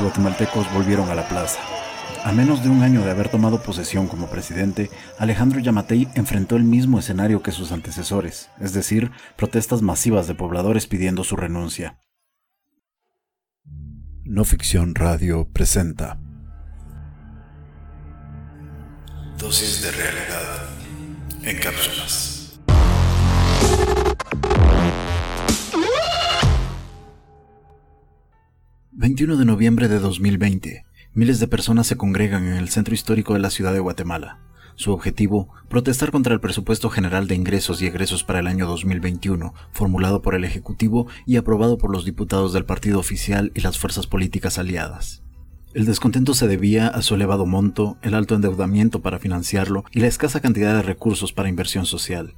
guatemaltecos volvieron a la plaza. A menos de un año de haber tomado posesión como presidente, Alejandro Yamatei enfrentó el mismo escenario que sus antecesores, es decir, protestas masivas de pobladores pidiendo su renuncia. No Ficción Radio presenta Dosis de realidad en cápsulas. ...21 de noviembre de 2020... Miles de personas se congregan en el centro histórico de la ciudad de Guatemala. Su objetivo, protestar contra el presupuesto general de ingresos y egresos para el año 2021, formulado por el Ejecutivo y aprobado por los diputados del partido oficial y las fuerzas políticas aliadas. El descontento se debía a su elevado monto, el alto endeudamiento para financiarlo y la escasa cantidad de recursos para inversión social.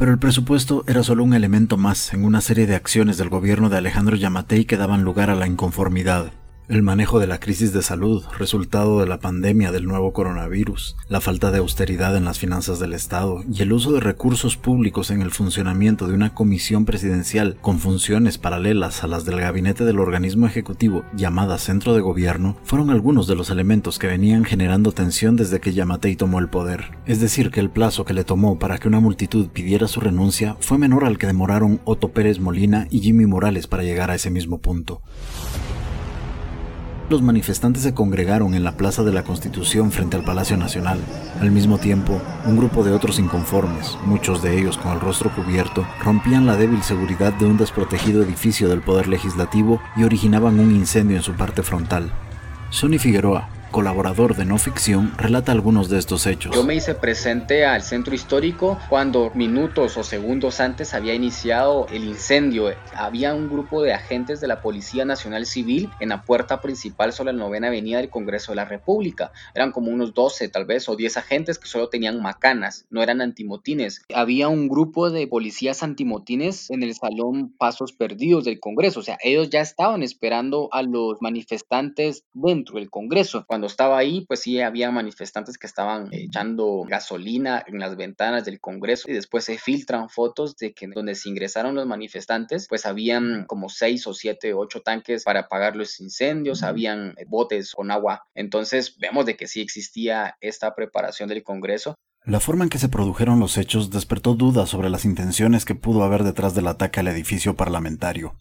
Pero el presupuesto era solo un elemento más en una serie de acciones del gobierno de Alejandro Yamatei que daban lugar a la inconformidad, el manejo de la crisis de salud, resultado de la pandemia del nuevo coronavirus, la falta de austeridad en las finanzas del Estado y el uso de recursos públicos en el funcionamiento de una comisión presidencial con funciones paralelas a las del gabinete del organismo ejecutivo llamada Centro de Gobierno fueron algunos de los elementos que venían generando tensión desde que Yamatei tomó el poder. Es decir, que el plazo que le tomó para que una multitud pidiera su renuncia fue menor al que demoraron Otto Pérez Molina y Jimmy Morales para llegar a ese mismo punto los manifestantes se congregaron en la Plaza de la Constitución frente al Palacio Nacional. Al mismo tiempo, un grupo de otros inconformes, muchos de ellos con el rostro cubierto, rompían la débil seguridad de un desprotegido edificio del Poder Legislativo y originaban un incendio en su parte frontal. Sonny Figueroa, colaborador de no ficción, relata algunos de estos hechos. Yo me hice presente al centro histórico cuando minutos o segundos antes había iniciado el incendio. Había un grupo de agentes de la Policía Nacional Civil en la puerta principal sobre la novena avenida del Congreso de la República. Eran como unos 12 tal vez o 10 agentes que solo tenían macanas, no eran antimotines. Había un grupo de policías antimotines en el salón Pasos Perdidos del Congreso. O sea, ellos ya estaban esperando a los manifestantes dentro del Congreso. Cuando cuando estaba ahí, pues sí había manifestantes que estaban echando gasolina en las ventanas del Congreso y después se filtran fotos de que donde se ingresaron los manifestantes, pues habían como seis o siete, ocho tanques para apagar los incendios, habían botes con agua. Entonces vemos de que sí existía esta preparación del Congreso. La forma en que se produjeron los hechos despertó dudas sobre las intenciones que pudo haber detrás del ataque al edificio parlamentario.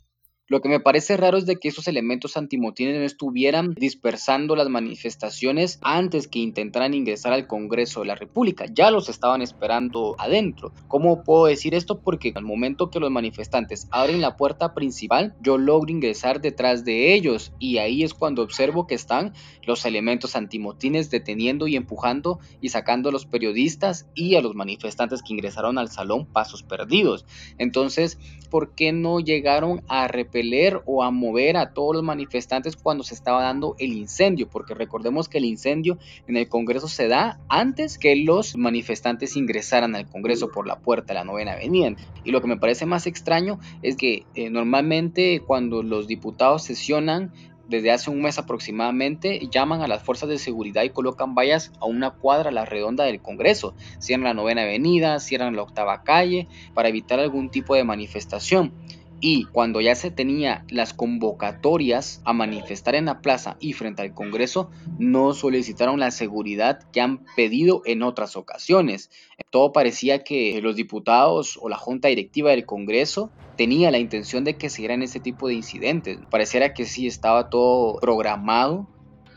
Lo que me parece raro es de que esos elementos antimotines no estuvieran dispersando las manifestaciones antes que intentaran ingresar al Congreso de la República. Ya los estaban esperando adentro. ¿Cómo puedo decir esto? Porque al momento que los manifestantes abren la puerta principal, yo logro ingresar detrás de ellos y ahí es cuando observo que están los elementos antimotines deteniendo y empujando y sacando a los periodistas y a los manifestantes que ingresaron al salón pasos perdidos. Entonces, ¿por qué no llegaron a repetir o a mover a todos los manifestantes cuando se estaba dando el incendio, porque recordemos que el incendio en el Congreso se da antes que los manifestantes ingresaran al Congreso por la puerta de la novena avenida. Y lo que me parece más extraño es que eh, normalmente cuando los diputados sesionan desde hace un mes aproximadamente llaman a las fuerzas de seguridad y colocan vallas a una cuadra a la redonda del Congreso. Cierran la novena avenida, cierran la octava calle para evitar algún tipo de manifestación y cuando ya se tenía las convocatorias a manifestar en la plaza y frente al Congreso, no solicitaron la seguridad que han pedido en otras ocasiones. Todo parecía que los diputados o la junta directiva del Congreso tenía la intención de que se dieran ese tipo de incidentes. Pareciera que sí estaba todo programado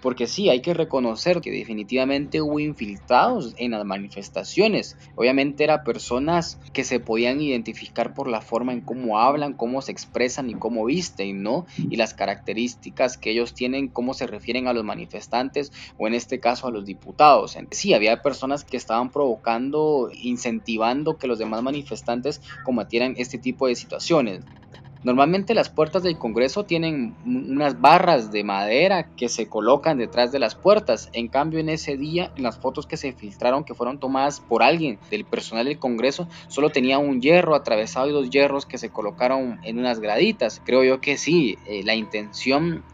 porque sí, hay que reconocer que definitivamente hubo infiltrados en las manifestaciones. Obviamente eran personas que se podían identificar por la forma en cómo hablan, cómo se expresan y cómo visten, ¿no? Y las características que ellos tienen, cómo se refieren a los manifestantes o en este caso a los diputados. Sí, había personas que estaban provocando, incentivando que los demás manifestantes cometieran este tipo de situaciones. Normalmente las puertas del Congreso tienen unas barras de madera que se colocan detrás de las puertas. En cambio, en ese día, en las fotos que se filtraron, que fueron tomadas por alguien del personal del Congreso, solo tenía un hierro atravesado y dos hierros que se colocaron en unas graditas. Creo yo que sí, eh, la intención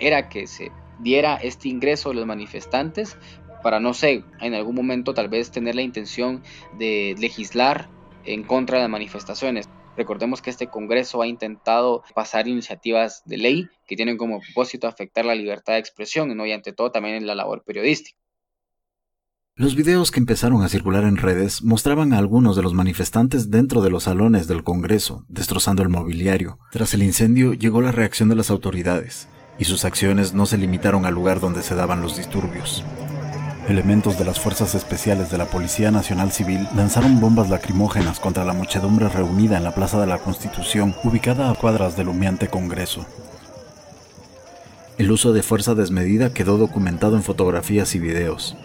era que se diera este ingreso de los manifestantes para, no sé, en algún momento tal vez tener la intención de legislar en contra de las manifestaciones. Recordemos que este Congreso ha intentado pasar iniciativas de ley que tienen como propósito afectar la libertad de expresión y ante todo también en la labor periodística. Los videos que empezaron a circular en redes mostraban a algunos de los manifestantes dentro de los salones del Congreso, destrozando el mobiliario. Tras el incendio llegó la reacción de las autoridades, y sus acciones no se limitaron al lugar donde se daban los disturbios. Elementos de las Fuerzas Especiales de la Policía Nacional Civil lanzaron bombas lacrimógenas contra la muchedumbre reunida en la Plaza de la Constitución, ubicada a cuadras del humeante Congreso. El uso de fuerza desmedida quedó documentado en fotografías y videos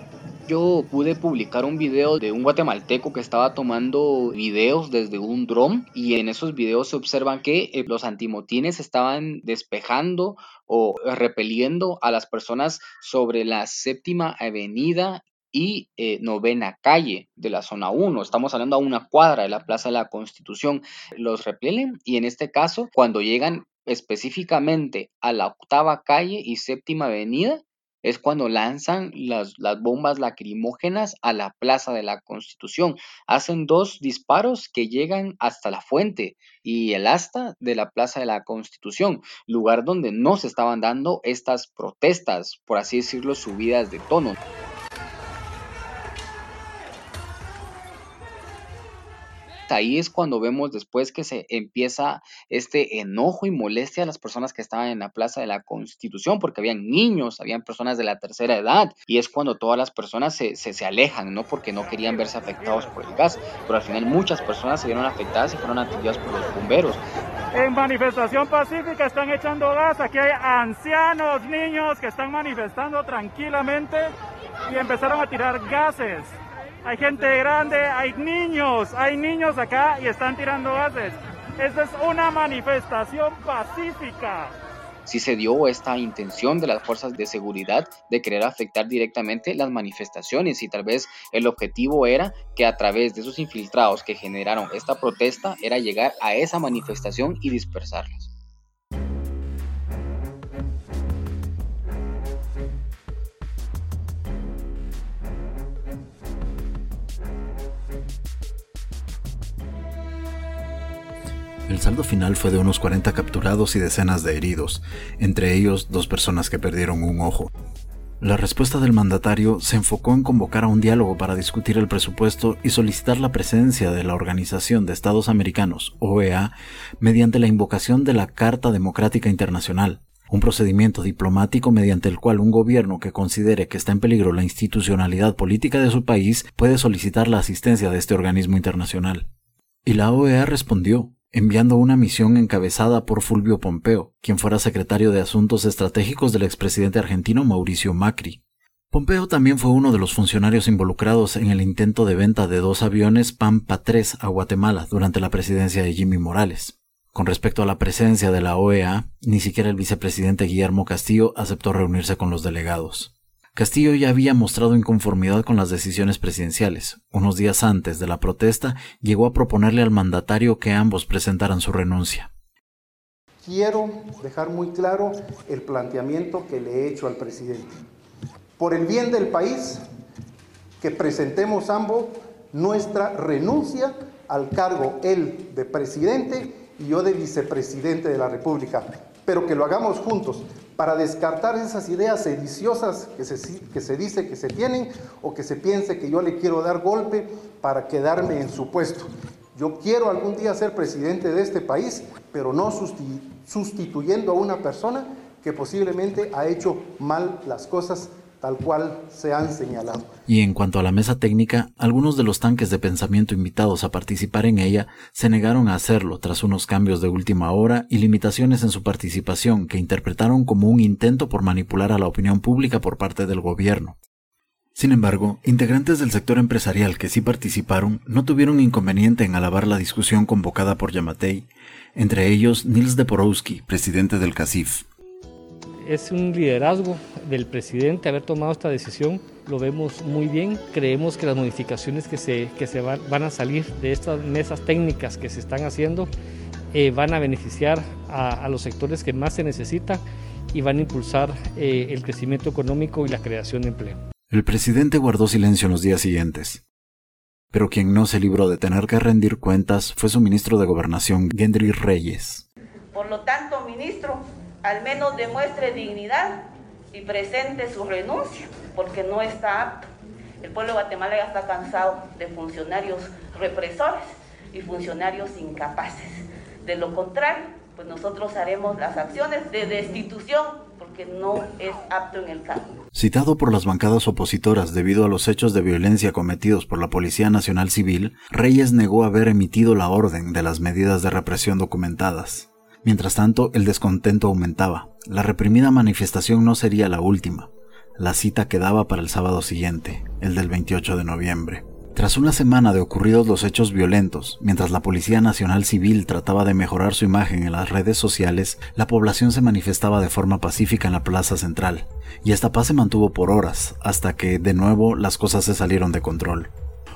yo pude publicar un video de un guatemalteco que estaba tomando videos desde un dron y en esos videos se observan que eh, los antimotines estaban despejando o repeliendo a las personas sobre la séptima avenida y eh, novena calle de la zona 1. Estamos hablando a una cuadra de la Plaza de la Constitución. Los repelen y en este caso, cuando llegan específicamente a la octava calle y séptima avenida, es cuando lanzan las, bombas lacrimógenas a la Plaza de la Constitución. Hacen dos disparos que llegan hasta la fuente y el asta de la Plaza de la Constitución, lugar donde no se estaban dando estas protestas, por así decirlo, subidas de tono. Ahí es cuando vemos después que se empieza este enojo y molestia a las personas que estaban en la Plaza de la Constitución, porque habían niños, habían personas de la tercera edad, y es cuando todas las personas se, se, alejan, ¿no? Porque no querían verse afectados por el gas, pero al final muchas personas se vieron afectadas y fueron atendidas por los bomberos. En manifestación pacífica están echando gas, aquí hay ancianos, niños que están manifestando tranquilamente y empezaron a tirar gases hay gente grande, hay niños, hay niños acá y están tirando gases. Esta es una manifestación pacífica. Si se dio esta intención de las fuerzas de seguridad de querer afectar directamente las manifestaciones y tal vez el objetivo era que a través de esos infiltrados que generaron esta protesta era llegar a esa manifestación y dispersarlas. Saldo final fue de unos 40 capturados y decenas de heridos, entre ellos dos personas que perdieron un ojo. La respuesta del mandatario se enfocó en convocar a un diálogo para discutir el presupuesto y solicitar la presencia de la Organización de Estados Americanos, OEA, mediante la invocación de la Carta Democrática Internacional, un procedimiento diplomático mediante el cual un gobierno que considere que está en peligro la institucionalidad política de su país puede solicitar la asistencia de este organismo internacional. Y la OEA respondió, enviando una misión encabezada por Fulvio Pompeo, quien fuera secretario de Asuntos Estratégicos del expresidente argentino Mauricio Macri. Pompeo también fue uno de los funcionarios involucrados en el intento de venta de dos aviones Pampa 3 a Guatemala durante la presidencia de Jimmy Morales. Con respecto a la presencia de la OEA, ni siquiera el vicepresidente Guillermo Castillo aceptó reunirse con los delegados. Castillo ya había mostrado inconformidad con las decisiones presidenciales. Unos días antes de la protesta, llegó a proponerle al mandatario que ambos presentaran su renuncia. Quiero dejar muy claro el planteamiento que le he hecho al presidente. Por el bien del país, que presentemos ambos nuestra renuncia al cargo, él de presidente y yo de vicepresidente de la República, pero que lo hagamos juntos, para descartar esas ideas sediciosas que se, que se dice que se tienen o que se piense que yo le quiero dar golpe para quedarme en su puesto. Yo quiero algún día ser presidente de este país, pero no sustituyendo a una persona que posiblemente ha hecho mal las cosas tal cual se han señalado. Y en cuanto a la mesa técnica, algunos de los tanques de pensamiento invitados a participar en ella se negaron a hacerlo tras unos cambios de última hora y limitaciones en su participación que interpretaron como un intento por manipular a la opinión pública por parte del gobierno. Sin embargo, integrantes del sector empresarial que sí participaron no tuvieron inconveniente en alabar la discusión convocada por Yamatei, entre ellos Nils Deporowski, presidente del CACIF es un liderazgo del presidente haber tomado esta decisión. Lo vemos muy bien. Creemos que las modificaciones que se, que se van, a salir de estas mesas técnicas que se están haciendo eh, van a beneficiar a, los sectores que más se necesitan y van a impulsar eh, el crecimiento económico y la creación de empleo. El presidente guardó silencio en los días siguientes. Pero quien no se libró de tener que rendir cuentas fue su ministro de Gobernación, Gendry Reyes. Por lo tanto, ministro, al menos demuestre dignidad y presente su renuncia, porque no está apto. El pueblo de Guatemala está cansado de funcionarios represores y funcionarios incapaces. De lo contrario, pues nosotros haremos las acciones de destitución porque no es apto en el cargo. Citado por las bancadas opositoras debido a los hechos de violencia cometidos por la Policía Nacional Civil, Reyes negó haber emitido la orden de las medidas de represión documentadas. Mientras tanto, el descontento aumentaba. La reprimida manifestación no sería la última. La cita quedaba para el sábado siguiente, el del 28 de noviembre. Tras una semana de ocurridos los hechos violentos, mientras la Policía Nacional Civil trataba de mejorar su imagen en las redes sociales, la población se manifestaba de forma pacífica en la plaza central, y esta paz se mantuvo por horas, hasta que, de nuevo, las cosas se salieron de control.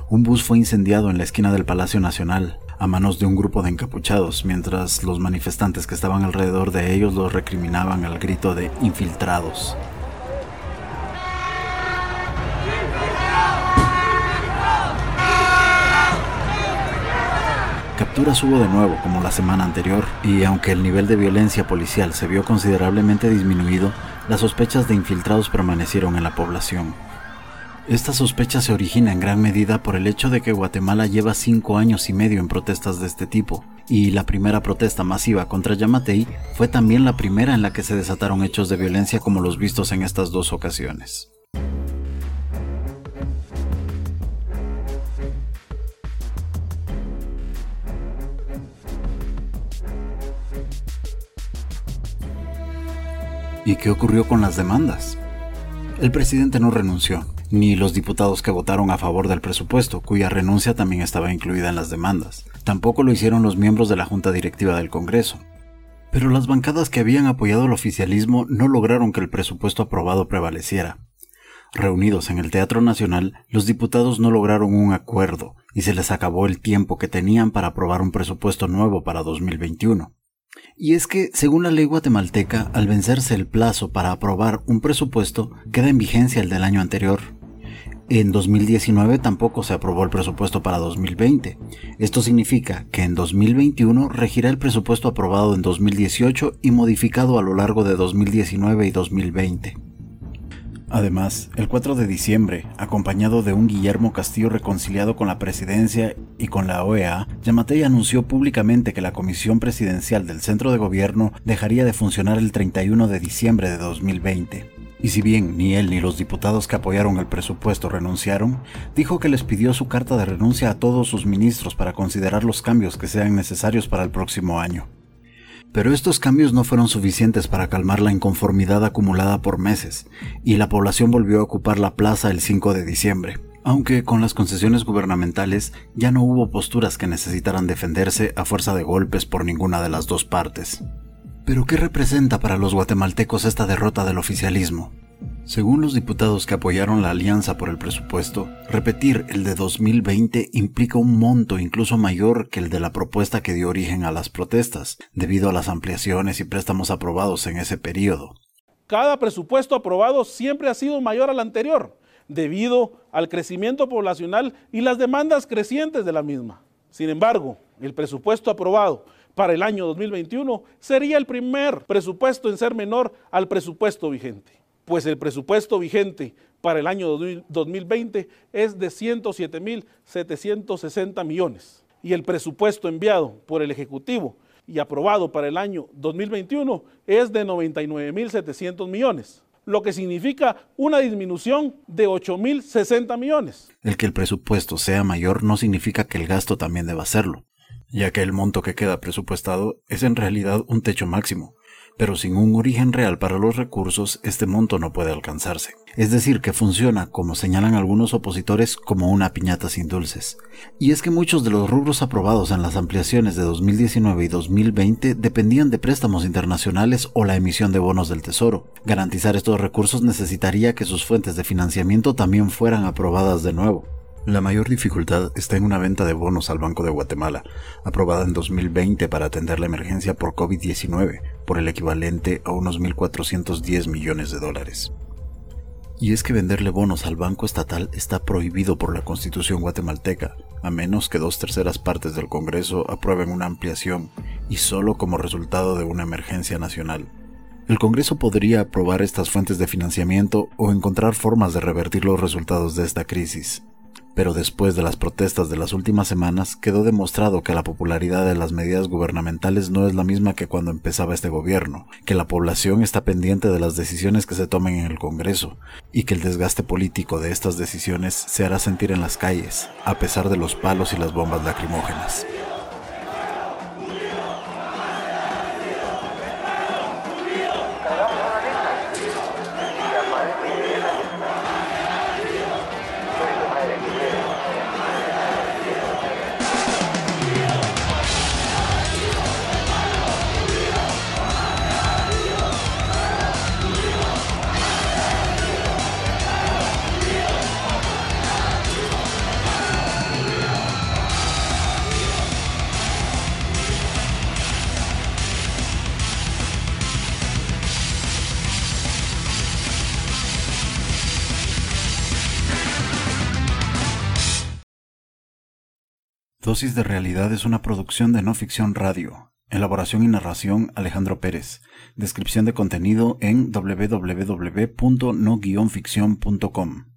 Un bus fue incendiado en la esquina del Palacio Nacional, a manos de un grupo de encapuchados, mientras los manifestantes que estaban alrededor de ellos los recriminaban al grito de infiltrados. capturas hubo de nuevo, como la semana anterior, y aunque el nivel de violencia policial se vio considerablemente disminuido, las sospechas de infiltrados permanecieron en la población. Esta sospecha se origina en gran medida por el hecho de que Guatemala lleva cinco años y medio en protestas de este tipo, y la primera protesta masiva contra Yamatei fue también la primera en la que se desataron hechos de violencia como los vistos en estas dos ocasiones. ¿Y qué ocurrió con las demandas? El presidente no renunció, ni los diputados que votaron a favor del presupuesto, cuya renuncia también estaba incluida en las demandas. Tampoco lo hicieron los miembros de la Junta Directiva del Congreso. Pero las bancadas que habían apoyado el oficialismo no lograron que el presupuesto aprobado prevaleciera. Reunidos en el Teatro Nacional, los diputados no lograron un acuerdo y se les acabó el tiempo que tenían para aprobar un presupuesto nuevo para 2021. Y es que, según la ley guatemalteca, al vencerse el plazo para aprobar un presupuesto, queda en vigencia el del año anterior. En 2019 tampoco se aprobó el presupuesto para 2020. Esto significa que en 2021 regirá el presupuesto aprobado en 2018 y modificado a lo largo de 2019 y 2020. Además, el 4 de diciembre, acompañado de un Guillermo Castillo reconciliado con la presidencia y con la OEA, Yamatei anunció públicamente que la Comisión Presidencial del Centro de Gobierno dejaría de funcionar el 31 de diciembre de 2020. Y si bien ni él ni los diputados que apoyaron el presupuesto renunciaron, dijo que les pidió su carta de renuncia a todos sus ministros para considerar los cambios que sean necesarios para el próximo año. Pero estos cambios no fueron suficientes para calmar la inconformidad acumulada por meses, y la población volvió a ocupar la plaza el 5 de diciembre. Aunque con las concesiones gubernamentales ya no hubo posturas que necesitaran defenderse a fuerza de golpes por ninguna de las dos partes. Pero ¿qué representa para los guatemaltecos esta derrota del oficialismo? Según los diputados que apoyaron la alianza por el presupuesto, repetir el de 2020 implica un monto incluso mayor que el de la propuesta que dio origen a las protestas, debido a las ampliaciones y préstamos aprobados en ese periodo. Cada presupuesto aprobado siempre ha sido mayor al anterior, debido al crecimiento poblacional y las demandas crecientes de la misma. Sin embargo, el presupuesto aprobado para el año 2021 sería el primer presupuesto en ser menor al presupuesto vigente. Pues el presupuesto vigente para el año 2020 es de 107.760 millones. Y el presupuesto enviado por el Ejecutivo y aprobado para el año 2021 es de 99.700 millones, lo que significa una disminución de 8.060 millones. El que el presupuesto sea mayor no significa que el gasto también deba serlo, ya que el monto que queda presupuestado es en realidad un techo máximo, pero sin un origen real para los recursos, este monto no puede alcanzarse. Es decir, que funciona, como señalan algunos opositores, como una piñata sin dulces. Y es que muchos de los rubros aprobados en las ampliaciones de 2019 y 2020 dependían de préstamos internacionales o la emisión de bonos del Tesoro. Garantizar estos recursos necesitaría que sus fuentes de financiamiento también fueran aprobadas de nuevo. La mayor dificultad está en una venta de bonos al Banco de Guatemala, aprobada en 2020 para atender la emergencia por COVID-19, por el equivalente a unos 1.410 millones de dólares. Y es que venderle bonos al Banco Estatal está prohibido por la Constitución guatemalteca, a menos que dos terceras partes del Congreso aprueben una ampliación y solo como resultado de una emergencia nacional. El Congreso podría aprobar estas fuentes de financiamiento o encontrar formas de revertir los resultados de esta crisis. Pero después de las protestas de las últimas semanas, quedó demostrado que la popularidad de las medidas gubernamentales no es la misma que cuando empezaba este gobierno, que la población está pendiente de las decisiones que se tomen en el Congreso, y que el desgaste político de estas decisiones se hará sentir en las calles, a pesar de los palos y las bombas lacrimógenas. Dosis de Realidad es una producción de no ficción radio. Elaboración y narración Alejandro Pérez. Descripción de contenido en www.no-ficción.com.